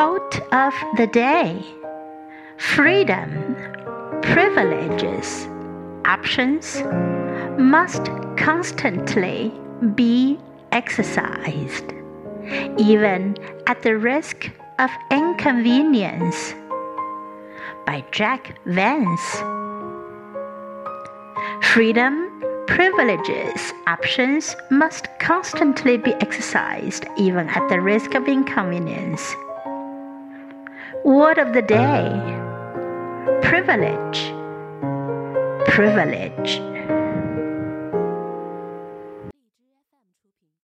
Quote of the day Freedom, privileges, options must constantly be exercised, even at the risk of inconvenience. By Jack Vance. Freedom, privileges, options must constantly be exercised, even at the risk of inconvenience. Word of the day privilege, privilege.